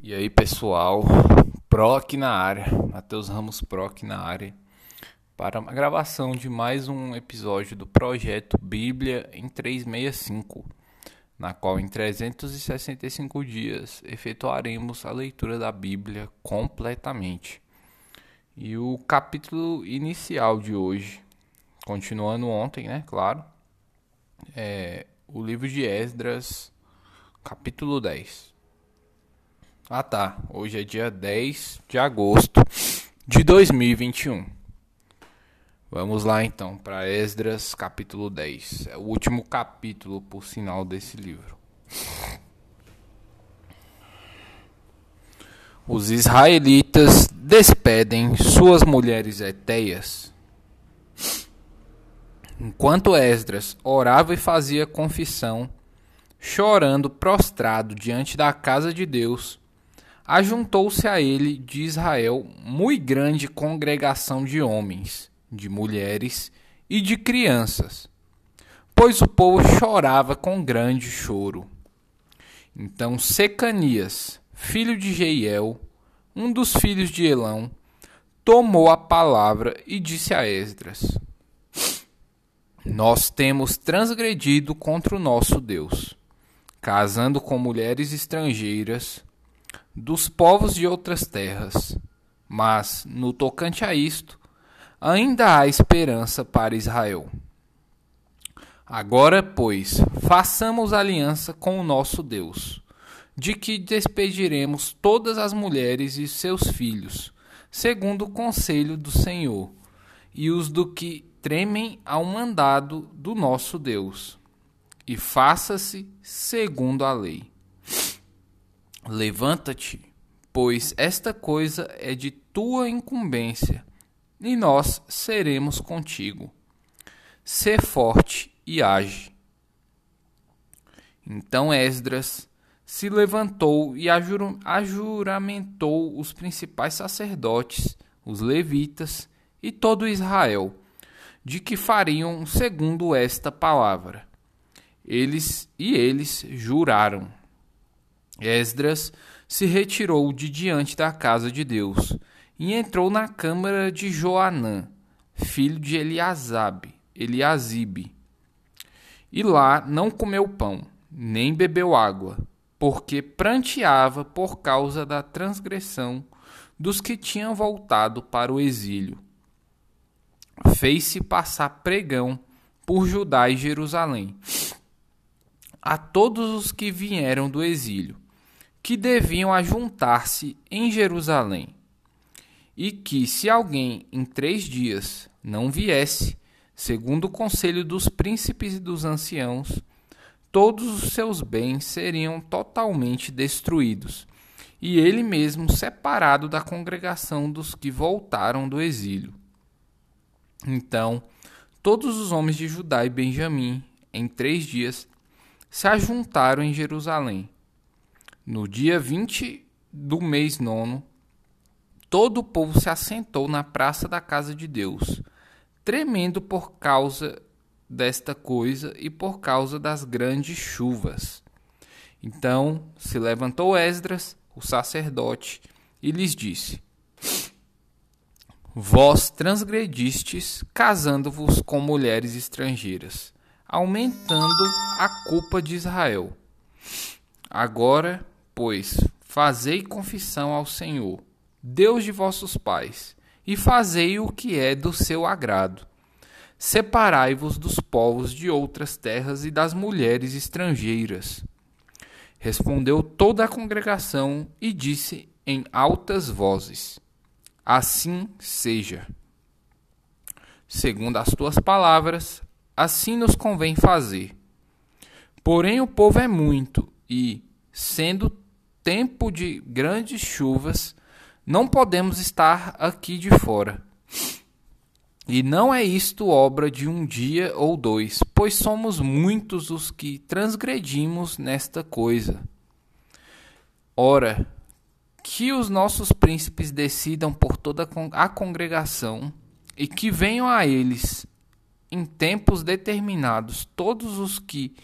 E aí, pessoal, Proc na área, Matheus Ramos Proc na área, para uma gravação de mais um episódio do projeto Bíblia em 365, na qual em 365 dias efetuaremos a leitura da Bíblia completamente. E o capítulo inicial de hoje, continuando ontem, né, claro, é o livro de Esdras, capítulo 10. Ah tá, hoje é dia 10 de agosto de 2021. Vamos lá então para Esdras capítulo 10. É o último capítulo, por sinal, desse livro. Os israelitas despedem suas mulheres etéias. Enquanto Esdras orava e fazia confissão, chorando prostrado diante da casa de Deus, ajuntou-se a ele de Israel muito grande congregação de homens, de mulheres e de crianças, pois o povo chorava com grande choro. Então Secanias, filho de Jeiel, um dos filhos de Elão, tomou a palavra e disse a Esdras: Nós temos transgredido contra o nosso Deus, casando com mulheres estrangeiras dos povos de outras terras. Mas, no tocante a isto, ainda há esperança para Israel. Agora, pois, façamos aliança com o nosso Deus, de que despediremos todas as mulheres e seus filhos, segundo o conselho do Senhor, e os do que tremem ao mandado do nosso Deus, e faça-se segundo a lei. Levanta-te, pois esta coisa é de tua incumbência, e nós seremos contigo. Sê forte e age. Então Esdras se levantou e ajuramentou os principais sacerdotes, os levitas e todo Israel, de que fariam segundo esta palavra. Eles e eles juraram. Esdras se retirou de diante da casa de Deus e entrou na câmara de Joanã, filho de Eliasabe, Eliasibe. E lá não comeu pão, nem bebeu água, porque pranteava por causa da transgressão dos que tinham voltado para o exílio. Fez-se passar pregão por Judá e Jerusalém a todos os que vieram do exílio que deviam ajuntar-se em Jerusalém, e que, se alguém em três dias não viesse, segundo o conselho dos príncipes e dos anciãos, todos os seus bens seriam totalmente destruídos, e ele mesmo separado da congregação dos que voltaram do exílio. Então, todos os homens de Judá e Benjamim, em três dias, se ajuntaram em Jerusalém no dia 20 do mês nono, todo o povo se assentou na praça da casa de Deus, tremendo por causa desta coisa e por causa das grandes chuvas. Então se levantou Esdras, o sacerdote, e lhes disse: Vós transgredistes, casando-vos com mulheres estrangeiras, aumentando a culpa de Israel. Agora, pois, fazei confissão ao Senhor, Deus de vossos pais, e fazei o que é do seu agrado. Separai-vos dos povos de outras terras e das mulheres estrangeiras. Respondeu toda a congregação e disse em altas vozes: Assim seja. Segundo as tuas palavras, assim nos convém fazer. Porém, o povo é muito e, sendo tempo de grandes chuvas, não podemos estar aqui de fora. E não é isto obra de um dia ou dois, pois somos muitos os que transgredimos nesta coisa. Ora, que os nossos príncipes decidam por toda a congregação e que venham a eles em tempos determinados todos os que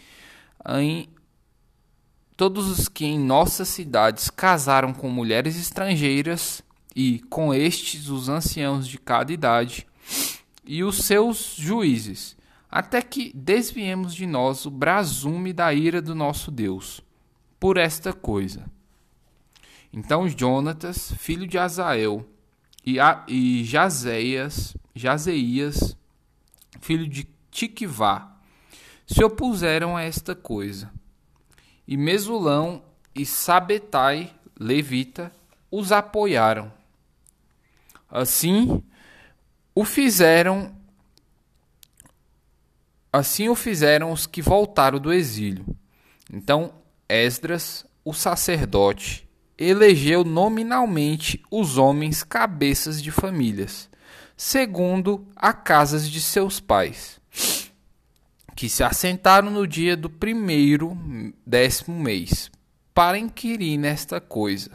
todos os que em nossas cidades casaram com mulheres estrangeiras, e com estes os anciãos de cada idade, e os seus juízes, até que desviemos de nós o brasume da ira do nosso Deus, por esta coisa. Então Jonatas, filho de Azael, e, a, e Jazeias, Jazeias, filho de Tiquivá, se opuseram a esta coisa. E Mesulão e Sabetai, levita, os apoiaram. Assim o fizeram assim o fizeram os que voltaram do exílio. Então Esdras, o sacerdote, elegeu nominalmente os homens cabeças de famílias, segundo a casas de seus pais, que se assentaram no dia do primeiro décimo mês, para inquirir nesta coisa.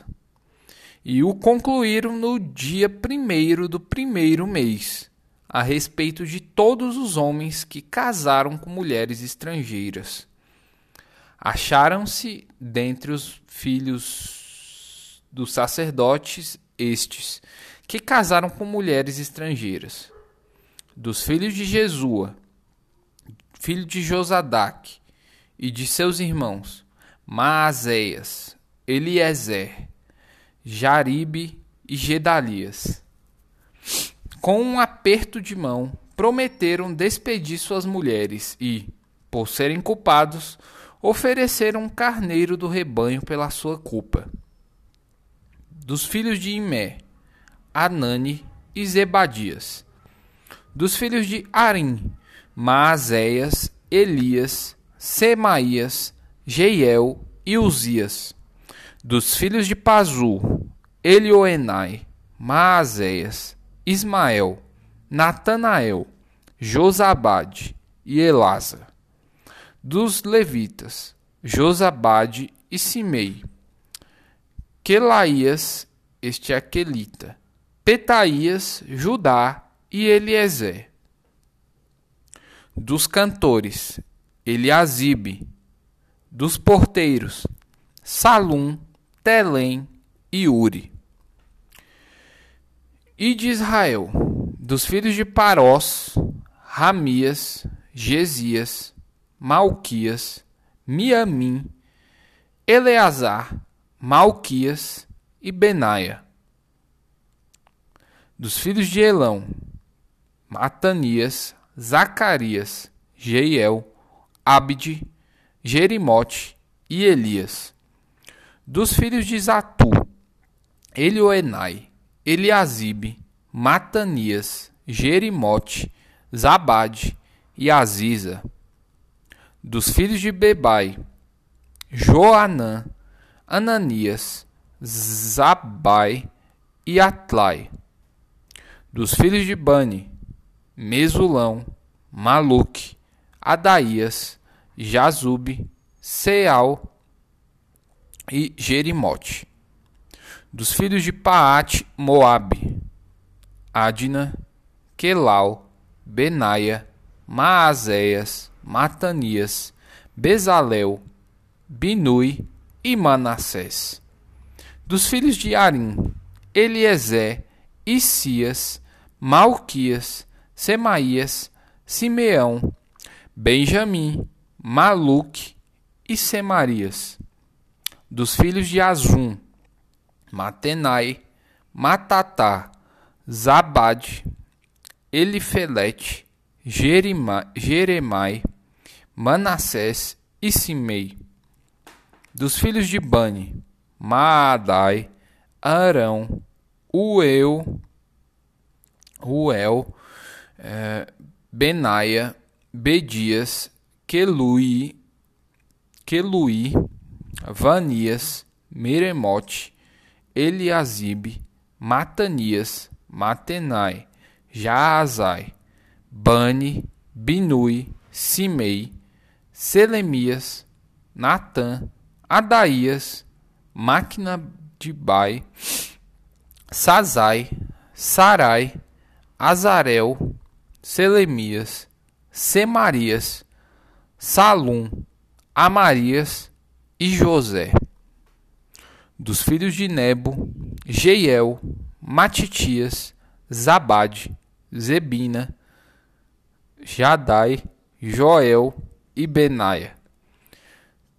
E o concluíram no dia primeiro do primeiro mês, a respeito de todos os homens que casaram com mulheres estrangeiras. Acharam-se dentre os filhos dos sacerdotes estes, que casaram com mulheres estrangeiras. Dos filhos de Jesua, filho de Josadac, e de seus irmãos, Maazéias, Eliezer, Jaribe e Gedalias. Com um aperto de mão, prometeram despedir suas mulheres e, por serem culpados, ofereceram um carneiro do rebanho pela sua culpa. Dos filhos de Imé, Anani e Zebadias. Dos filhos de Arim, Maazéias, Elias, Semaías, Jeiel e Uzias. Dos filhos de Pazu, Elioenai, Maazéias, Ismael, Natanael, Josabade e Elasa dos levitas, Josabade e Simei, Quelaías, este é aquelita, Petaías, Judá e Eliezer. Dos cantores, Eliasibe, dos porteiros, Salum, Telém e Uri. E de Israel, dos filhos de Parós, Ramias, Gesias, Malquias, Miamim, Eleazar, Malquias e Benaia. Dos filhos de Elão, Matanias, Zacarias, Jeiel, Abde, Jerimote e Elias. Dos filhos de Zatu, Elioenai, Eliasibe, Matanias, Jerimote, Zabade e Aziza dos filhos de Bebai, Joanã, Ananias, Zabai e Atlai. Dos filhos de Bani, Mesulão, Maluque, Adaías, Jazube, Seal e Jerimote. Dos filhos de Paate, Moabe, Adna, Quelau, Benaia, Maazéias, Matanias, Bezalel, Binui e Manassés. Dos filhos de Arim, Eliezer, Isias, Malquias, Semaías, Simeão, Benjamim, Maluque e Semarias. Dos filhos de Azum, Matenai, Matatá, Zabade, Elifelete, Jeremai, Manassés e Simei. Dos filhos de Bani, Maadai, Arão, Uel, Uel, Benaia, Bedias, Quelui, Quelui, Vanias, Meremote, Eliasibe, Matanias, Matenai, Jaazai, Bani, Binui, Simei, Selemias, Natã, Adaías, Máquina de Bai, Sazai, Sarai, Azarel, Selemias, Semarias, Salum, Amarias e José. Dos filhos de Nebo, Jeiel, Matitias, Zabade, Zebina, Jadai, Joel e Benaia.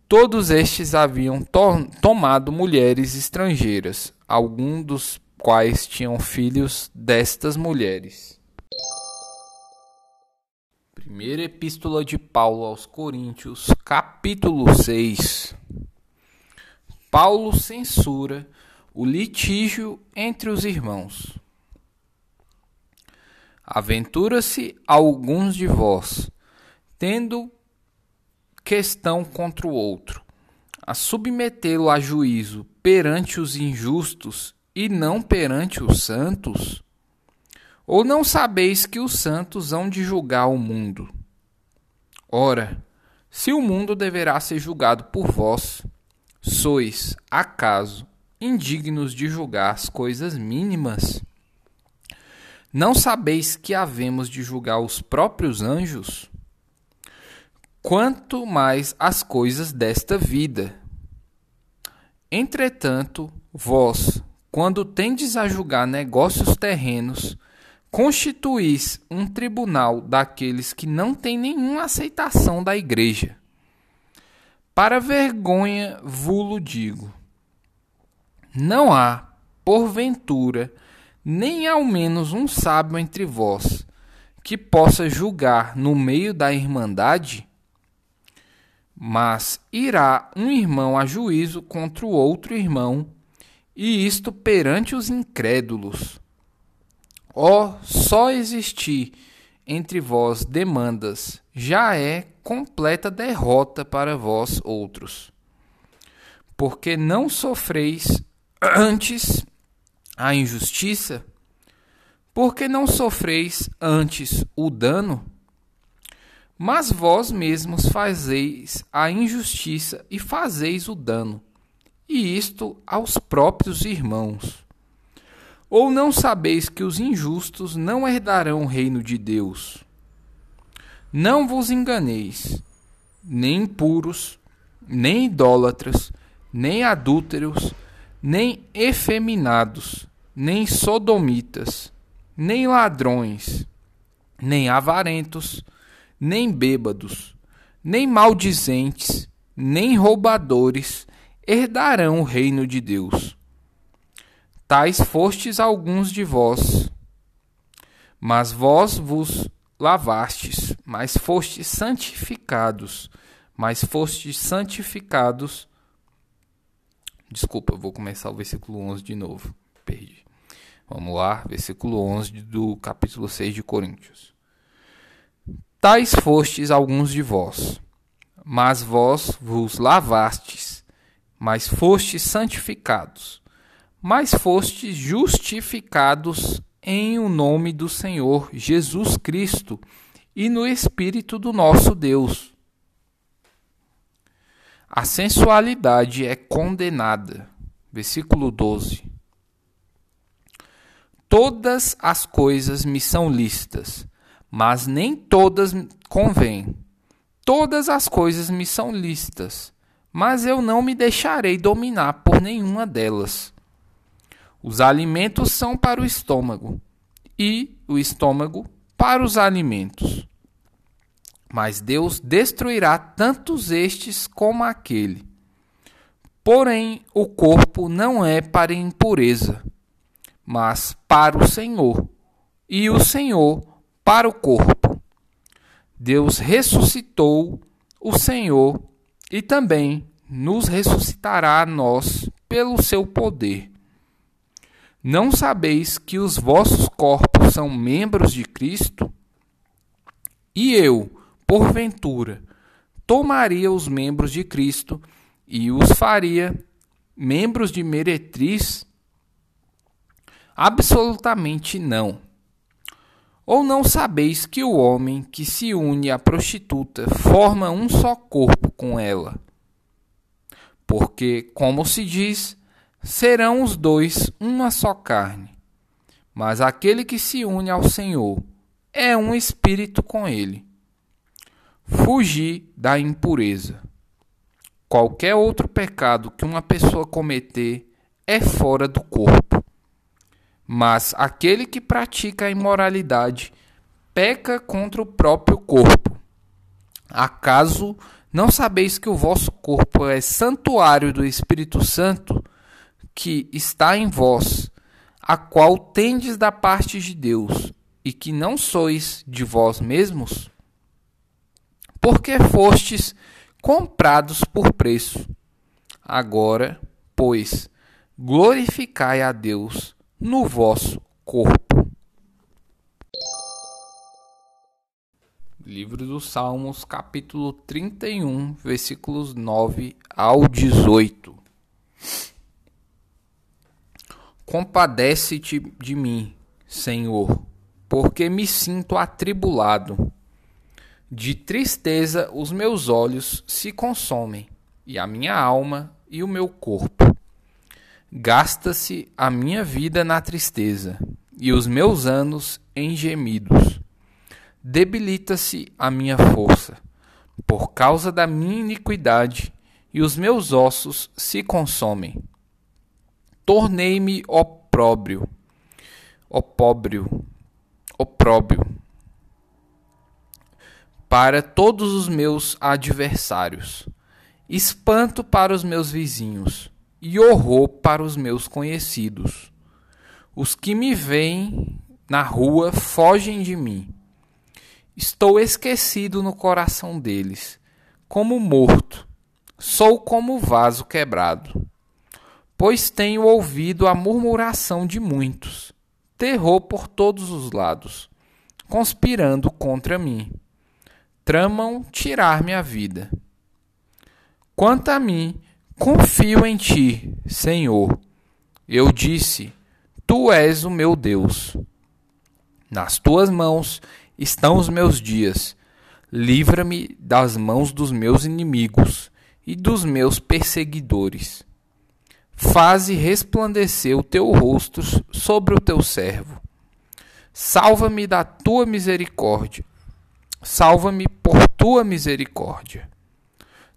Todos estes haviam to tomado mulheres estrangeiras, alguns dos quais tinham filhos destas mulheres. Primeira Epístola de Paulo aos Coríntios, capítulo 6. Paulo censura o litígio entre os irmãos. Aventura-se alguns de vós, tendo questão contra o outro, a submetê-lo a juízo perante os injustos e não perante os santos? Ou não sabeis que os santos hão de julgar o mundo? Ora, se o mundo deverá ser julgado por vós, sois, acaso, indignos de julgar as coisas mínimas? Não sabeis que havemos de julgar os próprios anjos? Quanto mais as coisas desta vida. Entretanto, vós, quando tendes a julgar negócios terrenos, constituís um tribunal daqueles que não têm nenhuma aceitação da igreja. Para vergonha vulo digo: não há, porventura, nem ao menos um sábio entre vós, que possa julgar no meio da irmandade? Mas irá um irmão a juízo contra o outro irmão, e isto perante os incrédulos. Ó, oh, só existir entre vós demandas já é completa derrota para vós outros. Porque não sofreis antes a injustiça? Porque não sofreis antes o dano? Mas vós mesmos fazeis a injustiça e fazeis o dano, e isto aos próprios irmãos. Ou não sabeis que os injustos não herdarão o reino de Deus? Não vos enganeis, nem impuros, nem idólatras, nem adúlteros, nem efeminados, nem sodomitas, nem ladrões, nem avarentos, nem bêbados, nem maldizentes, nem roubadores herdarão o reino de Deus. Tais fostes alguns de vós, mas vós vos lavastes, mas fostes santificados, mas fostes santificados Desculpa, eu vou começar o versículo 11 de novo. Perdi. Vamos lá, versículo 11 do capítulo 6 de Coríntios. Tais fostes alguns de vós, mas vós vos lavastes, mas fostes santificados, mas fostes justificados em o nome do Senhor Jesus Cristo e no Espírito do nosso Deus a sensualidade é condenada. Versículo 12. Todas as coisas me são lícitas, mas nem todas convêm. Todas as coisas me são lícitas, mas eu não me deixarei dominar por nenhuma delas. Os alimentos são para o estômago, e o estômago para os alimentos mas Deus destruirá tantos estes como aquele. Porém, o corpo não é para impureza, mas para o Senhor, e o Senhor para o corpo. Deus ressuscitou o Senhor e também nos ressuscitará a nós pelo seu poder. Não sabeis que os vossos corpos são membros de Cristo? E eu, porventura, tomaria os membros de Cristo e os faria membros de meretriz? Absolutamente não. Ou não sabeis que o homem que se une à prostituta forma um só corpo com ela? Porque, como se diz, serão os dois uma só carne. Mas aquele que se une ao Senhor é um espírito com ele. Fugir da impureza. qualquer outro pecado que uma pessoa cometer é fora do corpo. Mas aquele que pratica a imoralidade peca contra o próprio corpo. Acaso não sabeis que o vosso corpo é santuário do Espírito Santo, que está em vós, a qual tendes da parte de Deus, e que não sois de vós mesmos? Porque fostes comprados por preço. Agora, pois, glorificai a Deus no vosso corpo. Livro dos Salmos, capítulo 31, versículos 9 ao 18. Compadece-te de mim, Senhor, porque me sinto atribulado. De tristeza os meus olhos se consomem, e a minha alma e o meu corpo. Gasta-se a minha vida na tristeza, e os meus anos em gemidos. Debilita-se a minha força, por causa da minha iniquidade, e os meus ossos se consomem. Tornei-me opróbrio, opróbrio, opróbrio, para todos os meus adversários, espanto para os meus vizinhos e horror para os meus conhecidos. Os que me veem na rua fogem de mim. Estou esquecido no coração deles, como morto. Sou como vaso quebrado. Pois tenho ouvido a murmuração de muitos, terror por todos os lados, conspirando contra mim. Tramam tirar minha vida. Quanto a mim, Confio em ti, Senhor. Eu disse: Tu és o meu Deus. Nas tuas mãos estão os meus dias. Livra-me das mãos dos meus inimigos e dos meus perseguidores. Faze resplandecer o teu rosto sobre o teu servo. Salva-me da tua misericórdia. Salva-me por tua misericórdia.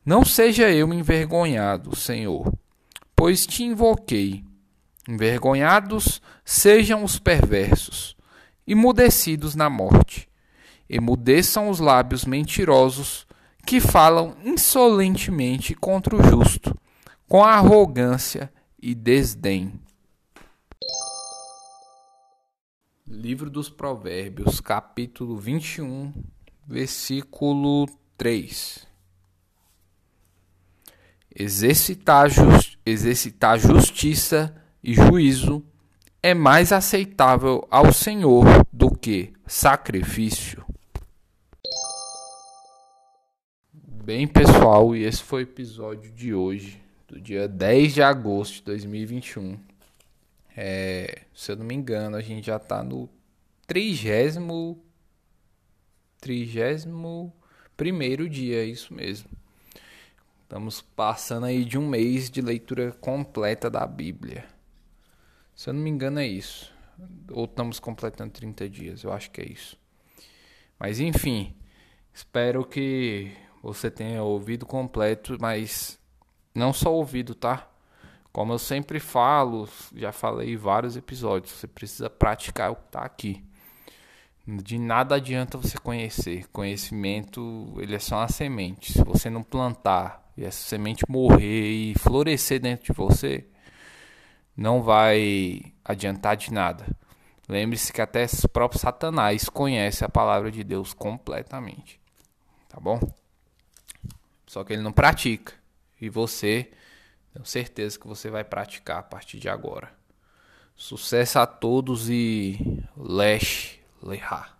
Não seja eu envergonhado, Senhor, pois te invoquei. Envergonhados sejam os perversos, emudecidos na morte. Emudeçam os lábios mentirosos que falam insolentemente contra o justo, com arrogância e desdém. Livro dos Provérbios, capítulo 21, versículo 3. Exercitar, just, exercitar justiça e juízo é mais aceitável ao Senhor do que sacrifício. Bem, pessoal, e esse foi o episódio de hoje, do dia 10 de agosto de 2021. É, se eu não me engano, a gente já está no trigésimo, trigésimo primeiro dia, é isso mesmo. Estamos passando aí de um mês de leitura completa da Bíblia. Se eu não me engano é isso. Ou estamos completando 30 dias, eu acho que é isso. Mas enfim, espero que você tenha ouvido completo, mas não só ouvido, tá? Como eu sempre falo, já falei em vários episódios, você precisa praticar o que está aqui. De nada adianta você conhecer. Conhecimento, ele é só uma semente. Se você não plantar e essa semente morrer e florescer dentro de você, não vai adiantar de nada. Lembre-se que até o próprio Satanás conhece a palavra de Deus completamente. Tá bom? Só que ele não pratica. E você, tenho certeza que você vai praticar a partir de agora. Sucesso a todos e leche, lehá.